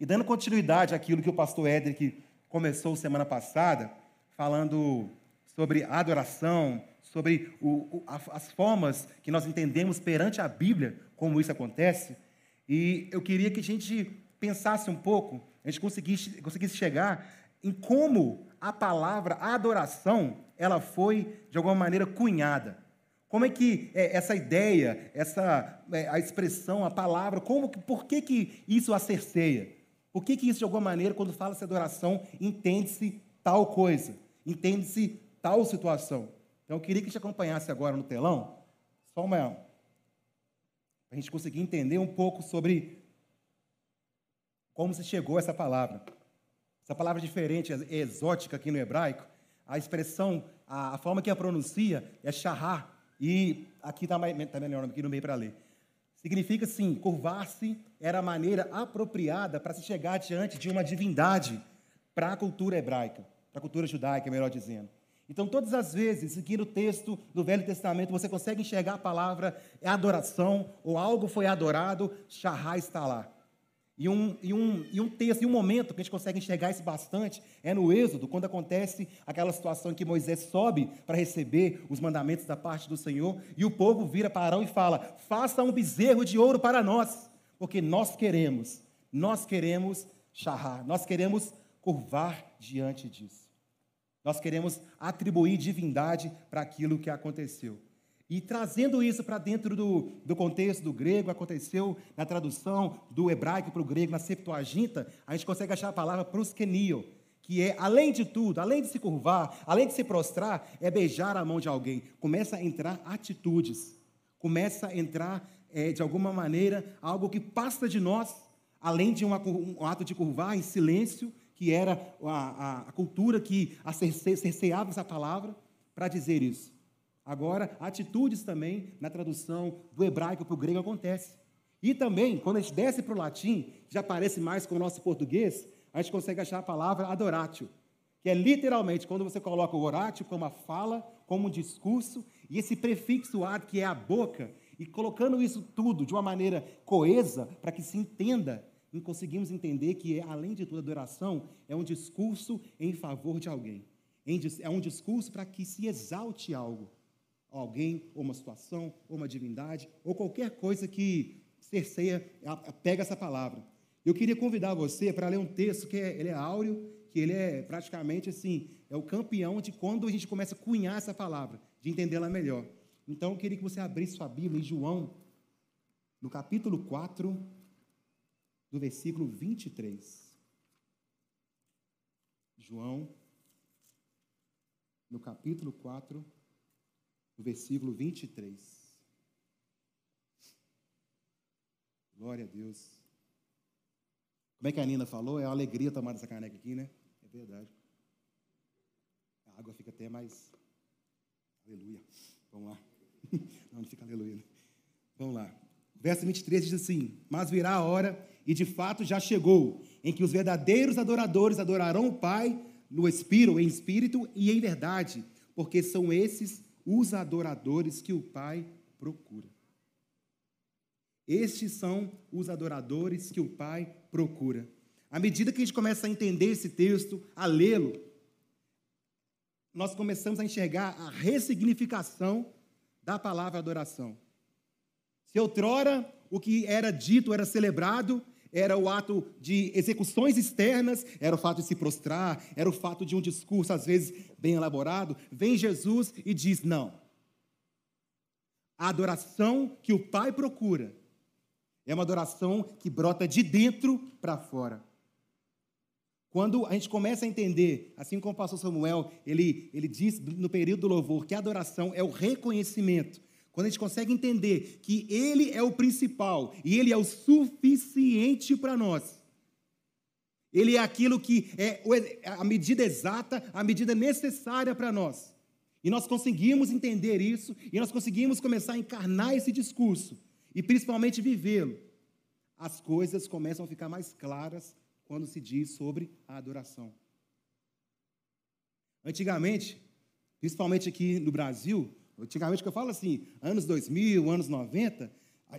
E dando continuidade àquilo que o pastor Edric começou semana passada, falando sobre adoração, sobre o, o, as formas que nós entendemos perante a Bíblia como isso acontece. E eu queria que a gente pensasse um pouco, a gente conseguisse, conseguisse chegar em como a palavra adoração ela foi de alguma maneira cunhada. Como é que é, essa ideia, essa é, a expressão, a palavra, como, por que, que isso a Por que, que isso, de alguma maneira, quando fala-se adoração, entende-se tal coisa, entende-se tal situação? Então, eu queria que te acompanhasse agora no telão, só uma. para a gente conseguir entender um pouco sobre como se chegou a essa palavra. Essa palavra diferente, é exótica aqui no hebraico, a expressão, a, a forma que a pronuncia é shahar, e aqui está tá melhor aqui no meio para ler. Significa, sim, curvar-se era a maneira apropriada para se chegar diante de uma divindade para a cultura hebraica, para a cultura judaica, melhor dizendo. Então, todas as vezes, aqui no texto do Velho Testamento, você consegue enxergar a palavra adoração, ou algo foi adorado, Shahá está lá. E um, e, um, e um texto, e um momento que a gente consegue enxergar isso bastante é no Êxodo, quando acontece aquela situação em que Moisés sobe para receber os mandamentos da parte do Senhor, e o povo vira para Arão e fala: faça um bezerro de ouro para nós, porque nós queremos, nós queremos charrar, nós queremos curvar diante disso. Nós queremos atribuir divindade para aquilo que aconteceu. E trazendo isso para dentro do, do contexto do grego, aconteceu na tradução do hebraico para o grego, na Septuaginta, a gente consegue achar a palavra proskenio, que é, além de tudo, além de se curvar, além de se prostrar, é beijar a mão de alguém. Começa a entrar atitudes, começa a entrar, é, de alguma maneira, algo que passa de nós, além de uma, um ato de curvar em silêncio, que era a, a, a cultura que cerceava essa palavra, para dizer isso. Agora, atitudes também, na tradução do hebraico para o grego, acontece. E também, quando a gente desce para o latim, já parece mais com o nosso português, a gente consegue achar a palavra adoratio, que é literalmente quando você coloca o oratio como a fala, como um discurso, e esse prefixo ad, que é a boca, e colocando isso tudo de uma maneira coesa, para que se entenda, e conseguimos entender que, além de tudo, adoração é um discurso em favor de alguém. É um discurso para que se exalte algo alguém, ou uma situação, ou uma divindade, ou qualquer coisa que cerceia, pega essa palavra. Eu queria convidar você para ler um texto que é, ele é áureo, que ele é praticamente assim, é o campeão de quando a gente começa a cunhar essa palavra, de entendê-la melhor. Então, eu queria que você abrisse sua Bíblia em João, no capítulo 4, do versículo 23. João, no capítulo 4, no versículo 23. Glória a Deus. Como é que a Nina falou? É uma alegria tomar essa caneca aqui, né? É verdade. A água fica até mais. Aleluia. Vamos lá. Não, não fica aleluia. Né? Vamos lá. Verso 23 diz assim: Mas virá a hora, e de fato já chegou, em que os verdadeiros adoradores adorarão o Pai no Espírito, em espírito e em verdade, porque são esses os adoradores que o Pai procura. Estes são os adoradores que o Pai procura. À medida que a gente começa a entender esse texto, a lê-lo, nós começamos a enxergar a ressignificação da palavra adoração. Se outrora o que era dito era celebrado, era o ato de execuções externas, era o fato de se prostrar, era o fato de um discurso, às vezes, bem elaborado. Vem Jesus e diz: não. A adoração que o Pai procura é uma adoração que brota de dentro para fora. Quando a gente começa a entender, assim como o pastor Samuel, ele, ele diz no período do louvor, que a adoração é o reconhecimento quando a gente consegue entender que Ele é o principal e Ele é o suficiente para nós. Ele é aquilo que é a medida exata, a medida necessária para nós. E nós conseguimos entender isso, e nós conseguimos começar a encarnar esse discurso, e principalmente vivê-lo. As coisas começam a ficar mais claras quando se diz sobre a adoração. Antigamente, principalmente aqui no Brasil, Antigamente, que eu falo assim, anos 2000, anos 90,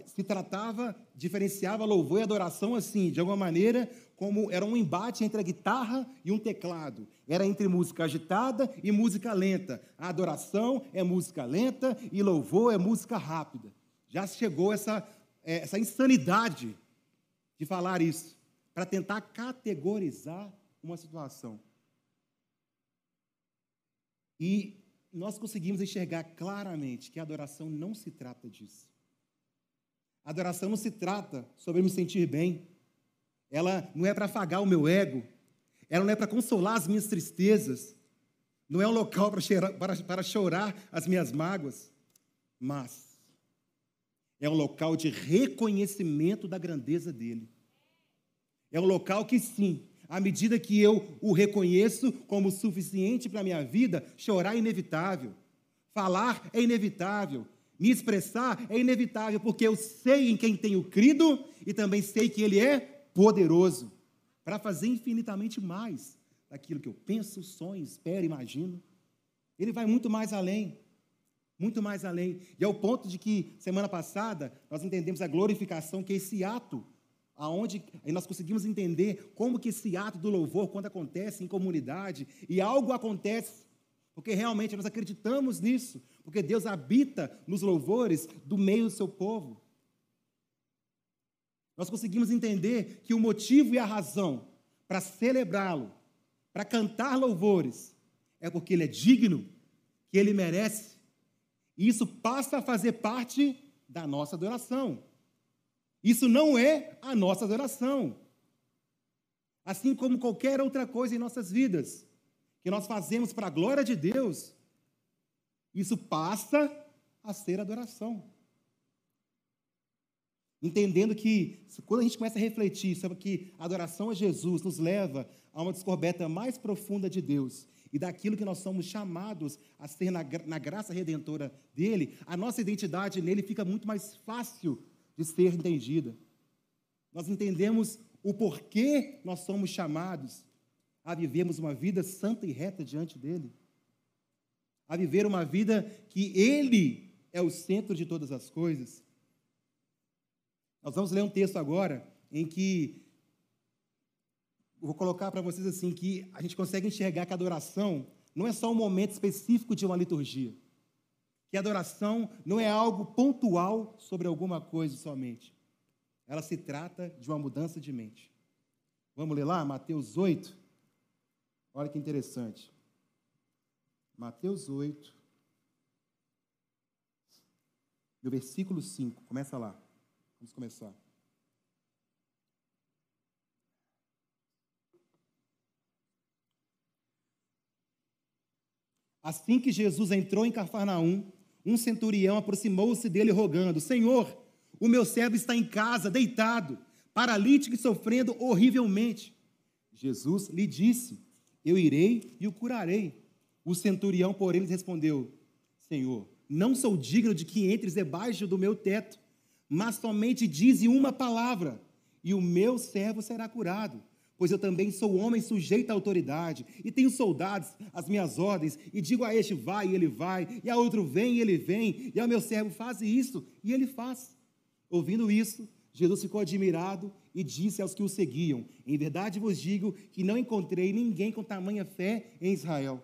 se tratava, diferenciava louvor e adoração assim, de alguma maneira, como era um embate entre a guitarra e um teclado. Era entre música agitada e música lenta. A adoração é música lenta e louvor é música rápida. Já chegou essa, é, essa insanidade de falar isso, para tentar categorizar uma situação. E nós conseguimos enxergar claramente que a adoração não se trata disso. A adoração não se trata sobre me sentir bem. Ela não é para afagar o meu ego. Ela não é para consolar as minhas tristezas. Não é um local para chorar, para, para chorar as minhas mágoas. Mas é um local de reconhecimento da grandeza dele. É um local que, sim, à medida que eu o reconheço como suficiente para a minha vida, chorar é inevitável, falar é inevitável, me expressar é inevitável, porque eu sei em quem tenho crido e também sei que Ele é poderoso para fazer infinitamente mais daquilo que eu penso, sonho, espero, imagino. Ele vai muito mais além, muito mais além. E ao ponto de que, semana passada, nós entendemos a glorificação, que é esse ato aonde nós conseguimos entender como que esse ato do louvor, quando acontece em comunidade, e algo acontece, porque realmente nós acreditamos nisso, porque Deus habita nos louvores do meio do seu povo. Nós conseguimos entender que o motivo e a razão para celebrá-lo, para cantar louvores, é porque ele é digno, que ele merece. E isso passa a fazer parte da nossa adoração. Isso não é a nossa adoração. Assim como qualquer outra coisa em nossas vidas, que nós fazemos para a glória de Deus, isso passa a ser adoração. Entendendo que, quando a gente começa a refletir sobre que a adoração a Jesus nos leva a uma descoberta mais profunda de Deus e daquilo que nós somos chamados a ser na, na graça redentora dele, a nossa identidade nele fica muito mais fácil de ser entendida. Nós entendemos o porquê nós somos chamados a vivermos uma vida santa e reta diante dele, a viver uma vida que ele é o centro de todas as coisas. Nós vamos ler um texto agora em que vou colocar para vocês assim que a gente consegue enxergar que a adoração não é só um momento específico de uma liturgia que adoração não é algo pontual sobre alguma coisa somente. Ela se trata de uma mudança de mente. Vamos ler lá, Mateus 8. Olha que interessante. Mateus 8, no versículo 5. Começa lá. Vamos começar. Assim que Jesus entrou em Cafarnaum, um centurião aproximou-se dele rogando: Senhor, o meu servo está em casa, deitado, paralítico e sofrendo horrivelmente. Jesus lhe disse: Eu irei e o curarei. O centurião, porém, lhe respondeu: Senhor, não sou digno de que entres debaixo do meu teto, mas somente dize uma palavra, e o meu servo será curado pois eu também sou homem sujeito à autoridade, e tenho soldados às minhas ordens, e digo a este vai e ele vai, e a outro vem e ele vem, e ao meu servo faz isso e ele faz. Ouvindo isso, Jesus ficou admirado e disse aos que o seguiam: Em verdade vos digo que não encontrei ninguém com tamanha fé em Israel.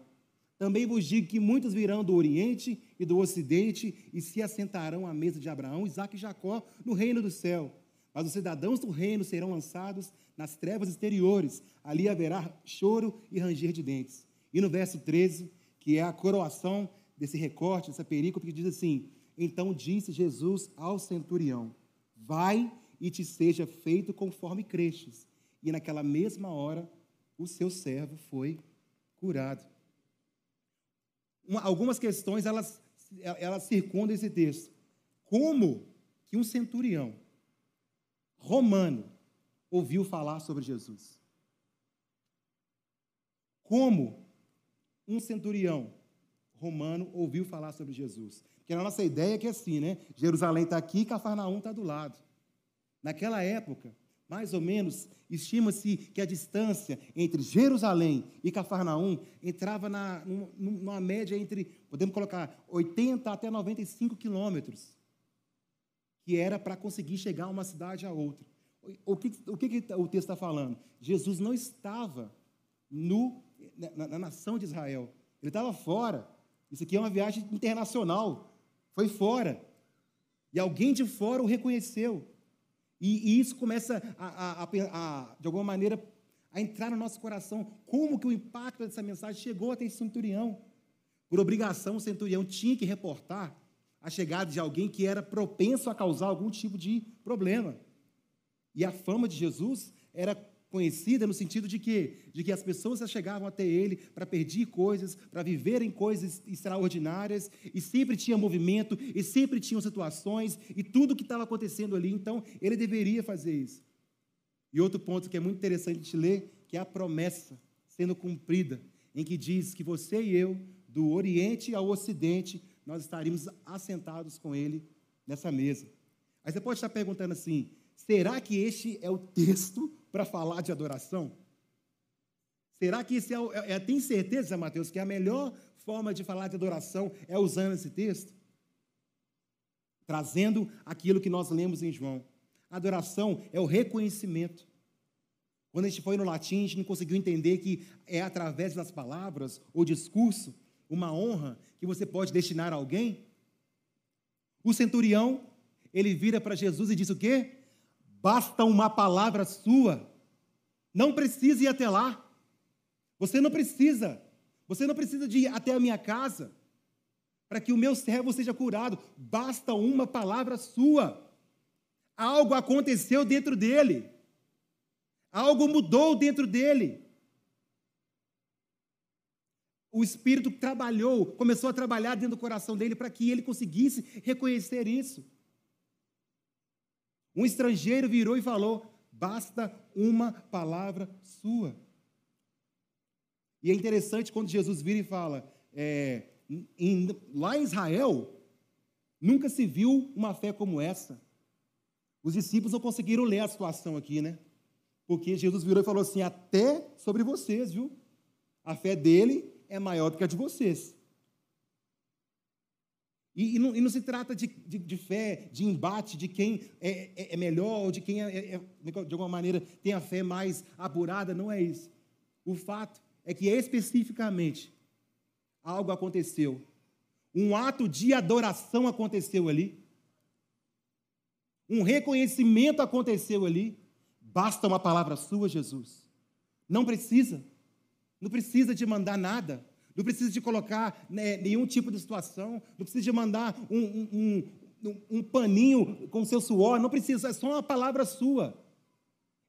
Também vos digo que muitos virão do Oriente e do Ocidente e se assentarão à mesa de Abraão, Isaac e Jacó no reino do céu. Mas os cidadãos do reino serão lançados nas trevas exteriores. Ali haverá choro e ranger de dentes. E no verso 13, que é a coroação desse recorte, dessa perícope, que diz assim: Então disse Jesus ao centurião: Vai e te seja feito conforme crestes. E naquela mesma hora, o seu servo foi curado. Uma, algumas questões elas, elas circundam esse texto. Como que um centurião romano ouviu falar sobre Jesus? Como um centurião romano ouviu falar sobre Jesus? Porque a nossa ideia é que é assim, né? Jerusalém está aqui, Cafarnaum está do lado. Naquela época, mais ou menos, estima-se que a distância entre Jerusalém e Cafarnaum entrava na, numa média entre, podemos colocar, 80 até 95 quilômetros que era para conseguir chegar uma cidade a outra. O que o, que o texto está falando? Jesus não estava no, na, na nação de Israel. Ele estava fora. Isso aqui é uma viagem internacional. Foi fora. E alguém de fora o reconheceu. E, e isso começa, a, a, a, de alguma maneira, a entrar no nosso coração. Como que o impacto dessa mensagem chegou até esse centurião? Por obrigação, o centurião tinha que reportar a chegada de alguém que era propenso a causar algum tipo de problema. E a fama de Jesus era conhecida no sentido de que, de que as pessoas chegavam até ele para pedir coisas, para viverem coisas extraordinárias, e sempre tinha movimento, e sempre tinham situações, e tudo que estava acontecendo ali, então ele deveria fazer isso. E outro ponto que é muito interessante de ler, que é a promessa sendo cumprida, em que diz que você e eu, do Oriente ao Ocidente, nós estaríamos assentados com ele nessa mesa. Aí você pode estar perguntando assim: será que este é o texto para falar de adoração? Será que esse é, é, é tem certeza, Mateus, que a melhor forma de falar de adoração é usando esse texto? Trazendo aquilo que nós lemos em João. Adoração é o reconhecimento. Quando a gente foi no latim, a gente não conseguiu entender que é através das palavras ou discurso uma honra que você pode destinar a alguém. O centurião, ele vira para Jesus e diz o quê? Basta uma palavra sua. Não precisa ir até lá. Você não precisa. Você não precisa de ir até a minha casa para que o meu servo seja curado. Basta uma palavra sua. Algo aconteceu dentro dele. Algo mudou dentro dele. O Espírito trabalhou, começou a trabalhar dentro do coração dele para que ele conseguisse reconhecer isso. Um estrangeiro virou e falou: basta uma palavra sua. E é interessante quando Jesus vira e fala: é, em, lá em Israel, nunca se viu uma fé como essa. Os discípulos não conseguiram ler a situação aqui, né? Porque Jesus virou e falou assim: até sobre vocês, viu? A fé dele é maior do que a de vocês. E, e, não, e não, se trata de, de, de, fé, de embate, de quem é, é, é melhor, ou de quem, é, é, é de alguma maneira, tem a fé mais apurada, não é isso. O fato é que especificamente algo aconteceu. Um ato de adoração aconteceu ali. Um reconhecimento aconteceu ali. Basta uma palavra sua, Jesus. Não precisa. Não precisa de mandar nada. Não precisa de colocar né, nenhum tipo de situação. Não precisa de mandar um, um, um, um paninho com seu suor. Não precisa. É só uma palavra sua.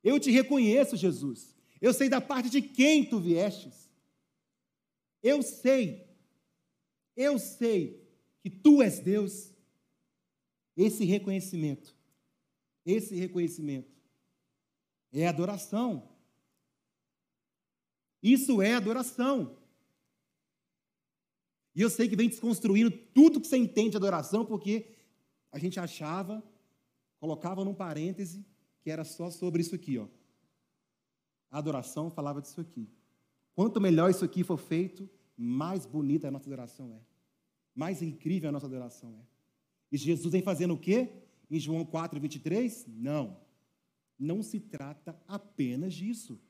Eu te reconheço, Jesus. Eu sei da parte de quem tu viestes. Eu sei. Eu sei que tu és Deus. Esse reconhecimento. Esse reconhecimento é adoração. Isso é adoração. E eu sei que vem desconstruindo tudo que você entende de adoração, porque a gente achava, colocava num parêntese, que era só sobre isso aqui, ó. A adoração falava disso aqui. Quanto melhor isso aqui for feito, mais bonita a nossa adoração é. Mais incrível a nossa adoração é. E Jesus vem fazendo o quê? Em João 4, 23? Não. Não se trata apenas disso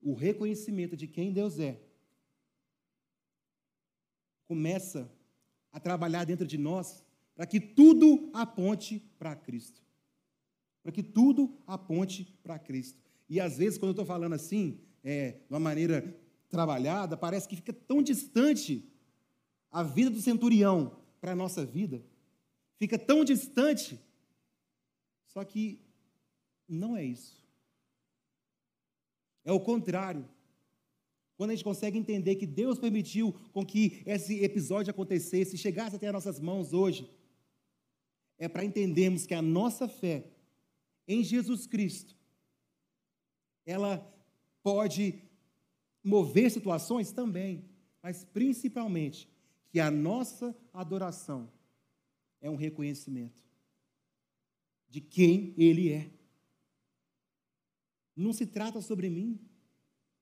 o reconhecimento de quem Deus é, começa a trabalhar dentro de nós para que tudo aponte para Cristo. Para que tudo aponte para Cristo. E às vezes, quando eu estou falando assim, é, de uma maneira trabalhada, parece que fica tão distante a vida do centurião para a nossa vida. Fica tão distante. Só que não é isso. É o contrário. Quando a gente consegue entender que Deus permitiu com que esse episódio acontecesse, chegasse até as nossas mãos hoje, é para entendermos que a nossa fé em Jesus Cristo, ela pode mover situações também, mas principalmente que a nossa adoração é um reconhecimento de quem Ele é. Não se trata sobre mim.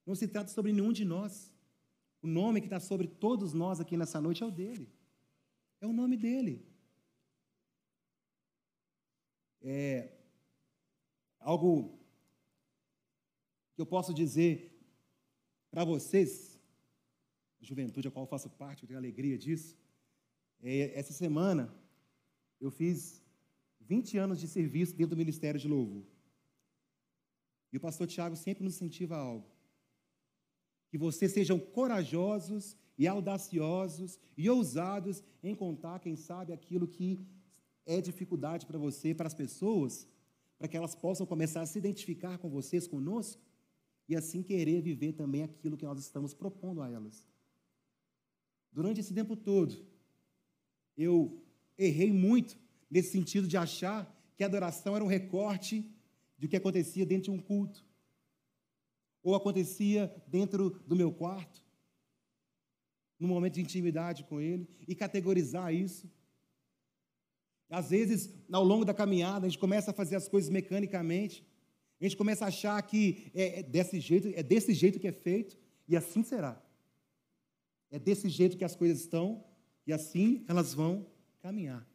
Não se trata sobre nenhum de nós. O nome que está sobre todos nós aqui nessa noite é o dele. É o nome dele. É, Algo que eu posso dizer para vocês, juventude a qual faço parte, eu tenho alegria disso. É, essa semana eu fiz 20 anos de serviço dentro do Ministério de Louvor. E o pastor Tiago sempre nos incentiva a algo. Que vocês sejam corajosos e audaciosos e ousados em contar, quem sabe, aquilo que é dificuldade para você, para as pessoas, para que elas possam começar a se identificar com vocês, conosco, e assim querer viver também aquilo que nós estamos propondo a elas. Durante esse tempo todo, eu errei muito nesse sentido de achar que a adoração era um recorte do que acontecia dentro de um culto, ou acontecia dentro do meu quarto, no momento de intimidade com Ele, e categorizar isso. Às vezes, ao longo da caminhada, a gente começa a fazer as coisas mecanicamente, a gente começa a achar que é, é desse jeito, é desse jeito que é feito, e assim será. É desse jeito que as coisas estão, e assim elas vão caminhar.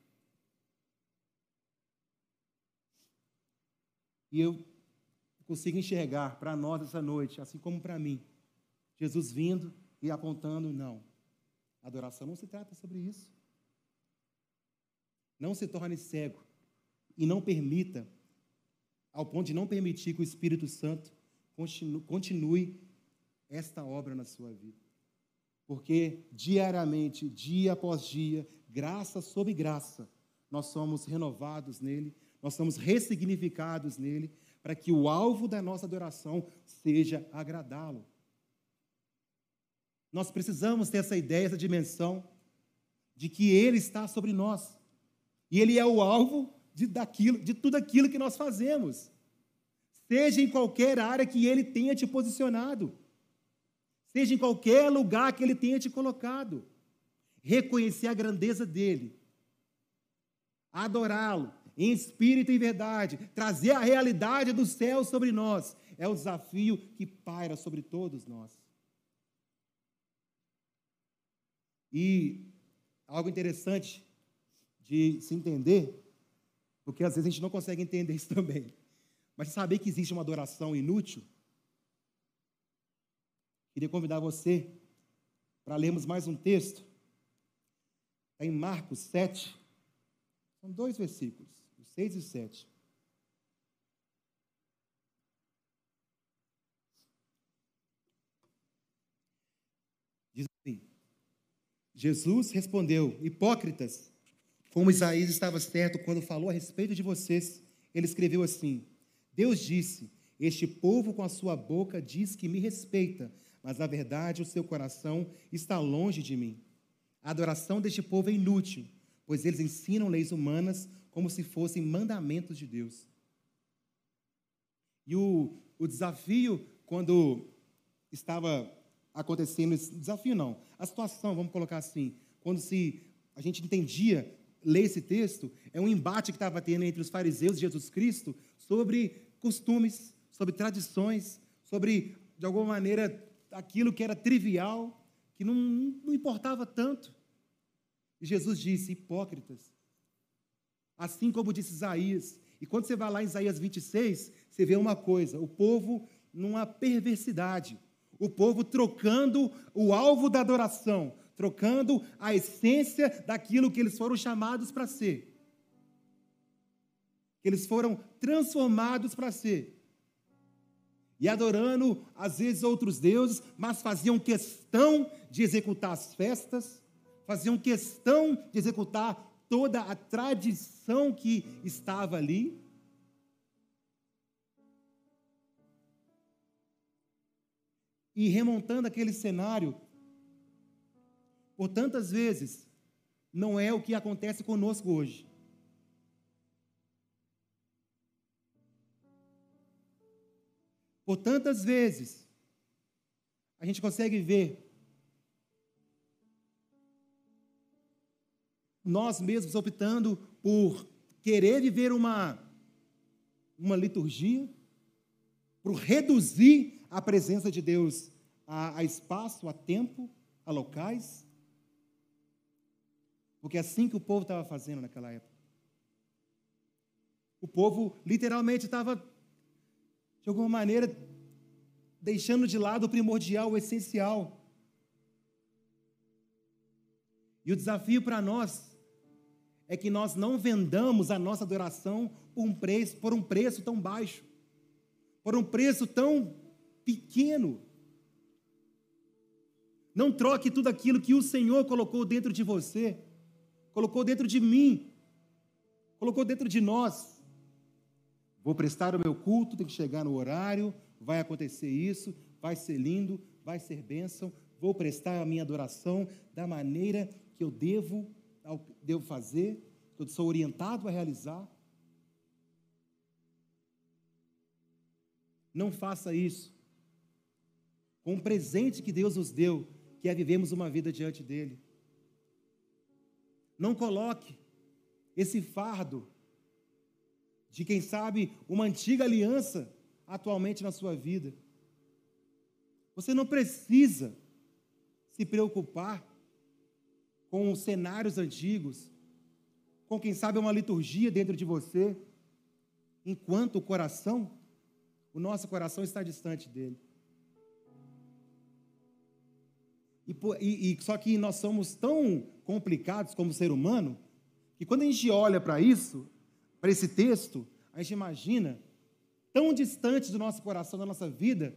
E eu consigo enxergar para nós essa noite, assim como para mim, Jesus vindo e apontando, não. Adoração não se trata sobre isso. Não se torne cego e não permita, ao ponto de não permitir que o Espírito Santo continue, continue esta obra na sua vida. Porque diariamente, dia após dia, graça sobre graça, nós somos renovados nele, nós somos ressignificados nele, para que o alvo da nossa adoração seja agradá-lo. Nós precisamos ter essa ideia, essa dimensão de que Ele está sobre nós. E Ele é o alvo de, daquilo, de tudo aquilo que nós fazemos. Seja em qualquer área que Ele tenha te posicionado. Seja em qualquer lugar que Ele tenha te colocado. Reconhecer a grandeza dEle. Adorá-lo em espírito e verdade. Trazer a realidade do céu sobre nós. É o desafio que paira sobre todos nós. E algo interessante de se entender, porque às vezes a gente não consegue entender isso também, mas saber que existe uma adoração inútil, queria convidar você para lermos mais um texto, está em Marcos 7, são dois versículos, os 6 e 7. Jesus respondeu: Hipócritas, como Isaías estava certo quando falou a respeito de vocês, ele escreveu assim: Deus disse: Este povo com a sua boca diz que me respeita, mas na verdade o seu coração está longe de mim. A adoração deste povo é inútil, pois eles ensinam leis humanas como se fossem mandamentos de Deus. E o, o desafio, quando estava acontecendo esse desafio não, a situação, vamos colocar assim, quando se a gente entendia ler esse texto, é um embate que estava tendo entre os fariseus e Jesus Cristo sobre costumes, sobre tradições, sobre de alguma maneira aquilo que era trivial, que não, não importava tanto. E Jesus disse: hipócritas, assim como disse Isaías. E quando você vai lá em Isaías 26, você vê uma coisa: o povo numa perversidade o povo trocando o alvo da adoração, trocando a essência daquilo que eles foram chamados para ser. Que eles foram transformados para ser. E adorando, às vezes, outros deuses, mas faziam questão de executar as festas, faziam questão de executar toda a tradição que estava ali. e remontando aquele cenário, por tantas vezes, não é o que acontece conosco hoje. Por tantas vezes, a gente consegue ver nós mesmos optando por querer viver uma, uma liturgia, por reduzir a presença de Deus a, a espaço, a tempo, a locais. Porque é assim que o povo estava fazendo naquela época. O povo literalmente estava de alguma maneira, deixando de lado o primordial, o essencial. E o desafio para nós é que nós não vendamos a nossa adoração por um preço, por um preço tão baixo, por um preço tão pequeno. Não troque tudo aquilo que o Senhor colocou dentro de você, colocou dentro de mim, colocou dentro de nós. Vou prestar o meu culto, tem que chegar no horário, vai acontecer isso, vai ser lindo, vai ser bênção, vou prestar a minha adoração da maneira que eu devo, devo fazer, que eu sou orientado a realizar. Não faça isso. Com o presente que Deus nos deu, que é vivemos uma vida diante dele. Não coloque esse fardo de quem sabe uma antiga aliança atualmente na sua vida. Você não precisa se preocupar com cenários antigos, com quem sabe uma liturgia dentro de você, enquanto o coração, o nosso coração está distante dele. E, e, e, só que nós somos tão complicados como ser humano, que quando a gente olha para isso, para esse texto, a gente imagina tão distante do nosso coração, da nossa vida,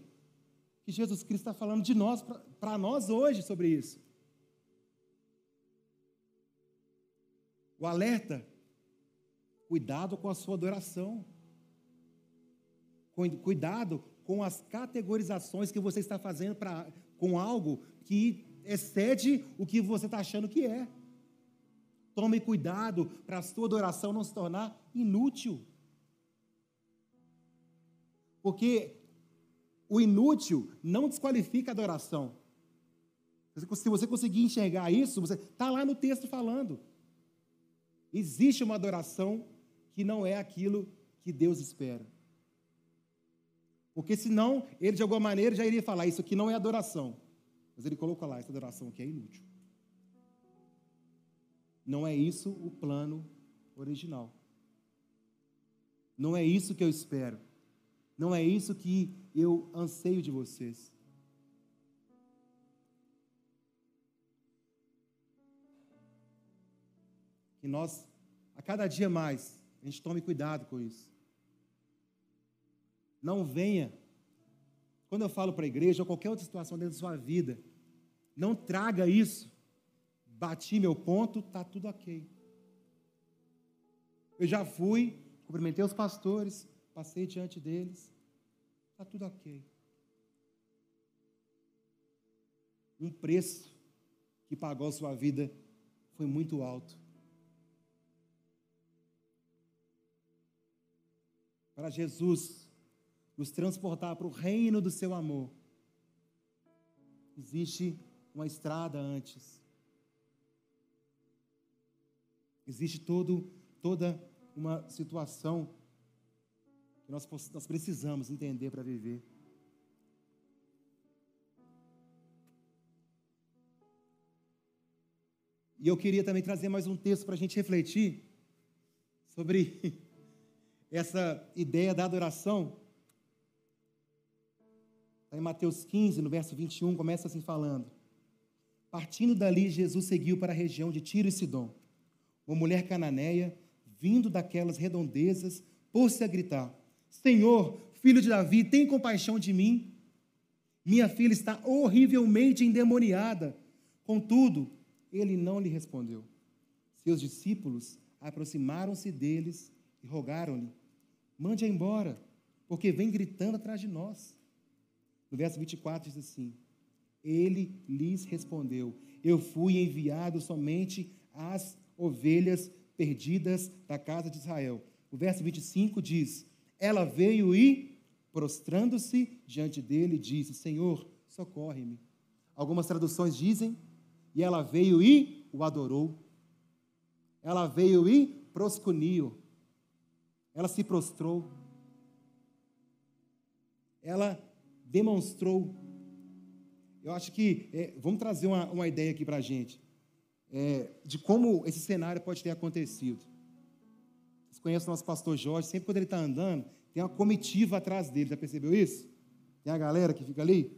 que Jesus Cristo está falando de nós, para nós hoje sobre isso. O alerta, cuidado com a sua adoração. Cuidado com as categorizações que você está fazendo para com algo que excede o que você está achando que é. Tome cuidado para a sua adoração não se tornar inútil. Porque o inútil não desqualifica a adoração. Se você conseguir enxergar isso, você está lá no texto falando. Existe uma adoração que não é aquilo que Deus espera. Porque senão, ele de alguma maneira já iria falar, isso aqui não é adoração. Mas ele colocou lá, essa adoração aqui é inútil. Não é isso o plano original. Não é isso que eu espero. Não é isso que eu anseio de vocês. Que nós, a cada dia mais, a gente tome cuidado com isso. Não venha quando eu falo para a igreja ou qualquer outra situação dentro da sua vida, não traga isso. Bati meu ponto, está tudo ok. Eu já fui, cumprimentei os pastores, passei diante deles, está tudo ok. Um preço que pagou a sua vida foi muito alto. Para Jesus nos transportar para o reino do seu amor, existe uma estrada antes. Existe todo, toda uma situação que nós, nós precisamos entender para viver. E eu queria também trazer mais um texto para a gente refletir sobre essa ideia da adoração. Está em Mateus 15, no verso 21, começa assim falando. Partindo dali, Jesus seguiu para a região de Tiro e Sidom. Uma mulher cananeia, vindo daquelas redondezas, pôs-se a gritar: Senhor, filho de Davi, tem compaixão de mim. Minha filha está horrivelmente endemoniada. Contudo, ele não lhe respondeu. Seus discípulos aproximaram-se deles e rogaram-lhe: Mande-a embora, porque vem gritando atrás de nós. No verso 24 diz assim: Ele lhes respondeu: Eu fui enviado somente às ovelhas perdidas da casa de Israel. O verso 25 diz: Ela veio e, prostrando-se diante dele, disse: Senhor, socorre-me. Algumas traduções dizem: E ela veio e o adorou. Ela veio e proscuniu. Ela se prostrou. Ela demonstrou. Eu acho que, é, vamos trazer uma, uma ideia aqui para a gente, é, de como esse cenário pode ter acontecido. Vocês conhecem o nosso pastor Jorge, sempre quando ele está andando, tem uma comitiva atrás dele. Já percebeu isso? Tem a galera que fica ali,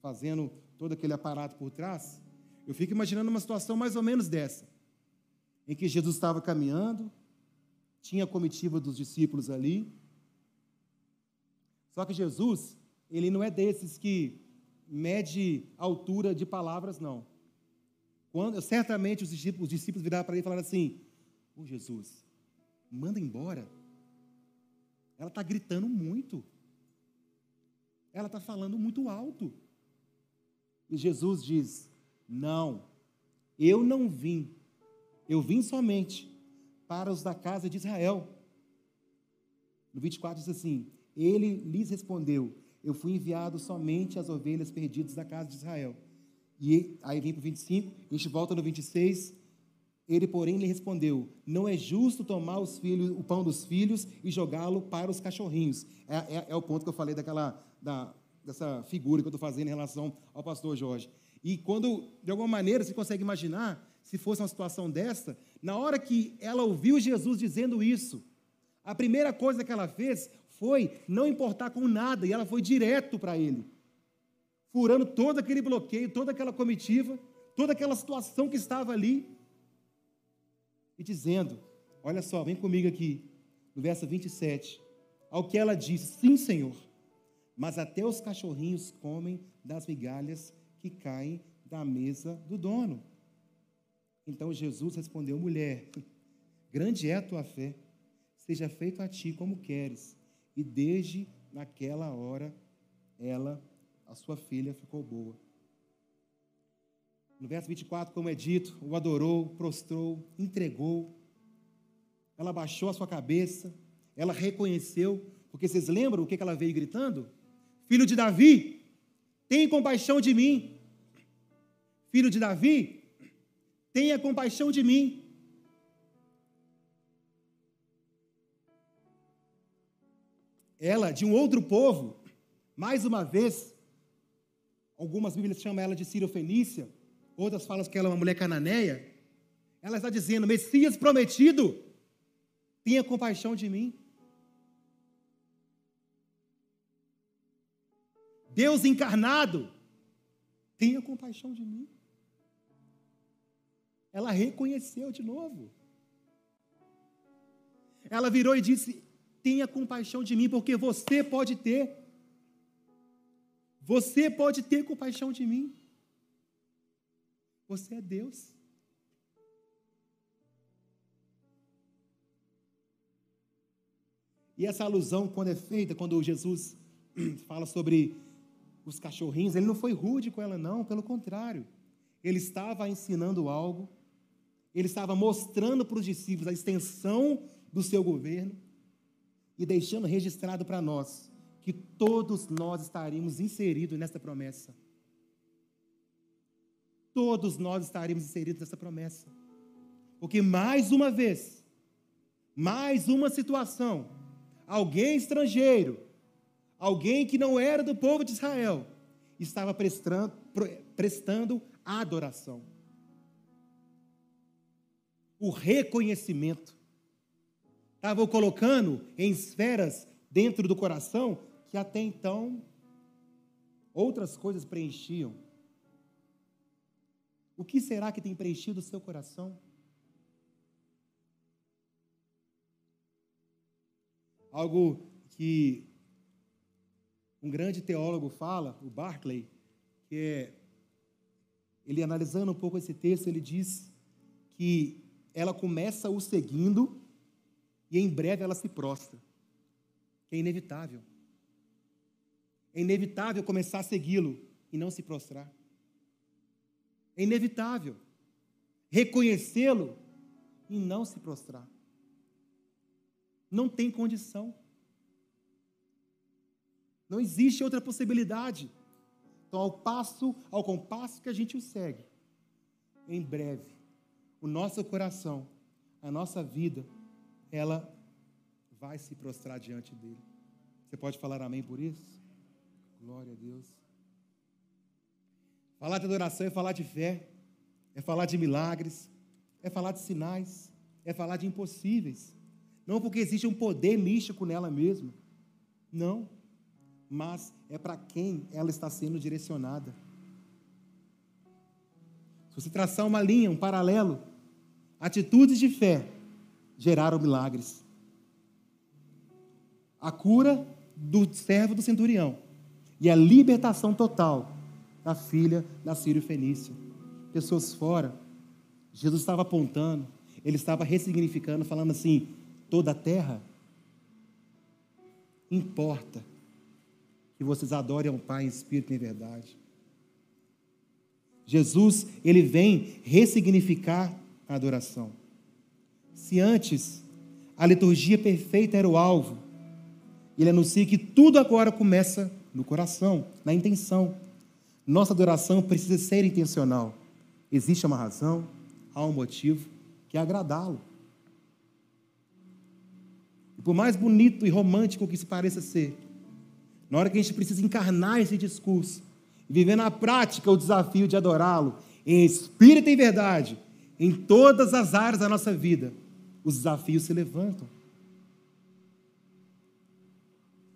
fazendo todo aquele aparato por trás. Eu fico imaginando uma situação mais ou menos dessa, em que Jesus estava caminhando, tinha a comitiva dos discípulos ali. Só que Jesus, ele não é desses que mede altura de palavras, não. Quando, certamente os discípulos, os discípulos viraram para ele e falaram assim: Ô oh, Jesus, manda embora. Ela está gritando muito. Ela está falando muito alto. E Jesus diz: Não, eu não vim. Eu vim somente para os da casa de Israel. No 24 diz assim: Ele lhes respondeu: Eu fui enviado somente às ovelhas perdidas da casa de Israel. E aí vem para o 25, a gente volta no 26. Ele, porém, lhe respondeu: Não é justo tomar os filhos, o pão dos filhos e jogá-lo para os cachorrinhos. É, é, é, o ponto que eu falei daquela, da, dessa figura que eu estou fazendo em relação ao pastor Jorge. E quando, de alguma maneira, você consegue imaginar, se fosse uma situação dessa, na hora que ela ouviu Jesus dizendo isso, a primeira coisa que ela fez foi não importar com nada, e ela foi direto para ele furando todo aquele bloqueio, toda aquela comitiva, toda aquela situação que estava ali, e dizendo: Olha só, vem comigo aqui, no verso 27. Ao que ela disse: Sim, Senhor, mas até os cachorrinhos comem das migalhas que caem da mesa do dono. Então Jesus respondeu: Mulher, grande é a tua fé, seja feito a ti como queres. E desde naquela hora ela a sua filha ficou boa. No verso 24, como é dito, o adorou, prostrou, entregou. Ela baixou a sua cabeça, ela reconheceu, porque vocês lembram o que ela veio gritando? Filho de Davi, tenha compaixão de mim. Filho de Davi, tenha compaixão de mim. Ela, de um outro povo, mais uma vez, Algumas Bíblias chamam ela de Sírio-Fenícia, outras falam que ela é uma mulher cananeia. Ela está dizendo: Messias prometido, tenha compaixão de mim. Deus encarnado, tenha compaixão de mim. Ela reconheceu de novo. Ela virou e disse: Tenha compaixão de mim, porque você pode ter. Você pode ter compaixão de mim. Você é Deus. E essa alusão, quando é feita, quando Jesus fala sobre os cachorrinhos, ele não foi rude com ela, não, pelo contrário. Ele estava ensinando algo, ele estava mostrando para os discípulos a extensão do seu governo e deixando registrado para nós que todos nós estaríamos inseridos nessa promessa. Todos nós estaríamos inseridos nessa promessa. Porque mais uma vez, mais uma situação, alguém estrangeiro, alguém que não era do povo de Israel, estava prestando, prestando adoração. O reconhecimento. Estava colocando em esferas dentro do coração que até então outras coisas preenchiam. O que será que tem preenchido o seu coração? Algo que um grande teólogo fala, o Barclay, que é, ele analisando um pouco esse texto, ele diz que ela começa o seguindo e em breve ela se prostra. É inevitável. É inevitável começar a segui-lo e não se prostrar. É inevitável reconhecê-lo e não se prostrar. Não tem condição. Não existe outra possibilidade. Então, ao passo, ao compasso que a gente o segue, em breve, o nosso coração, a nossa vida, ela vai se prostrar diante dele. Você pode falar amém por isso? Glória a Deus. Falar de adoração é falar de fé, é falar de milagres, é falar de sinais, é falar de impossíveis. Não porque existe um poder místico nela mesma, Não. Mas é para quem ela está sendo direcionada. Se você traçar uma linha, um paralelo, atitudes de fé geraram milagres. A cura do servo do centurião e a libertação total da filha da Sírio Fenícia. Pessoas fora. Jesus estava apontando, ele estava ressignificando, falando assim: toda a terra importa que vocês adorem ao Pai em espírito e em verdade. Jesus, ele vem ressignificar a adoração. Se antes a liturgia perfeita era o alvo, ele anuncia que tudo agora começa no coração, na intenção. Nossa adoração precisa ser intencional. Existe uma razão, há um motivo, que é agradá-lo. E por mais bonito e romântico que isso pareça ser, na hora que a gente precisa encarnar esse discurso viver na prática o desafio de adorá-lo em espírito e em verdade, em todas as áreas da nossa vida, os desafios se levantam.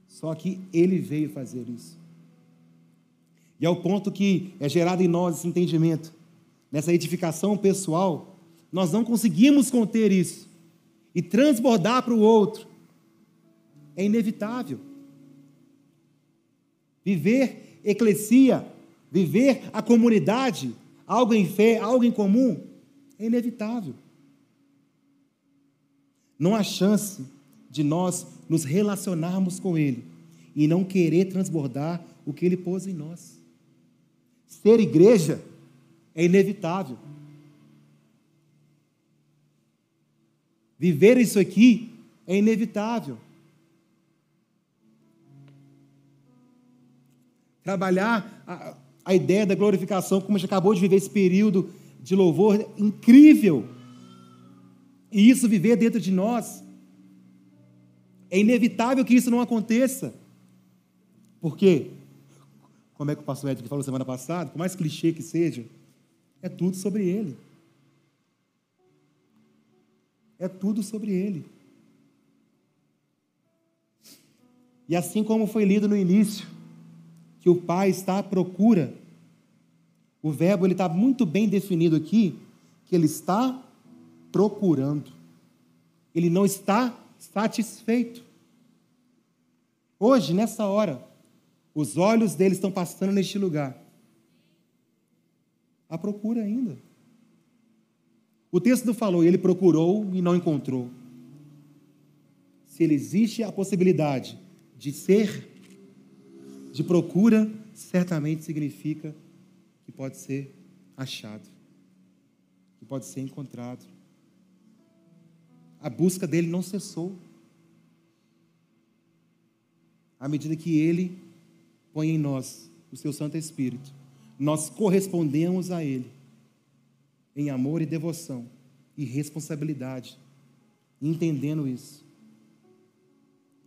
Só que ele veio fazer isso. E ao ponto que é gerado em nós esse entendimento, nessa edificação pessoal, nós não conseguimos conter isso e transbordar para o outro. É inevitável. Viver eclesia, viver a comunidade, algo em fé, algo em comum, é inevitável. Não há chance de nós nos relacionarmos com Ele e não querer transbordar o que Ele pôs em nós. Ser igreja é inevitável. Viver isso aqui é inevitável. Trabalhar a, a ideia da glorificação, como a gente acabou de viver esse período de louvor incrível. E isso viver dentro de nós. É inevitável que isso não aconteça. Por quê? Como é que o pastor Edson falou semana passada, por mais clichê que seja, é tudo sobre ele. É tudo sobre ele. E assim como foi lido no início, que o Pai está à procura, o verbo está muito bem definido aqui, que ele está procurando. Ele não está satisfeito. Hoje, nessa hora, os olhos dele estão passando neste lugar. A procura ainda. O texto falou, ele procurou e não encontrou. Se ele existe a possibilidade de ser, de procura, certamente significa que pode ser achado, que pode ser encontrado. A busca dele não cessou. À medida que ele põe em nós o seu Santo Espírito, nós correspondemos a ele em amor e devoção e responsabilidade. Entendendo isso,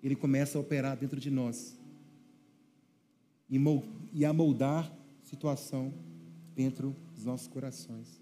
ele começa a operar dentro de nós e a moldar situação dentro dos nossos corações.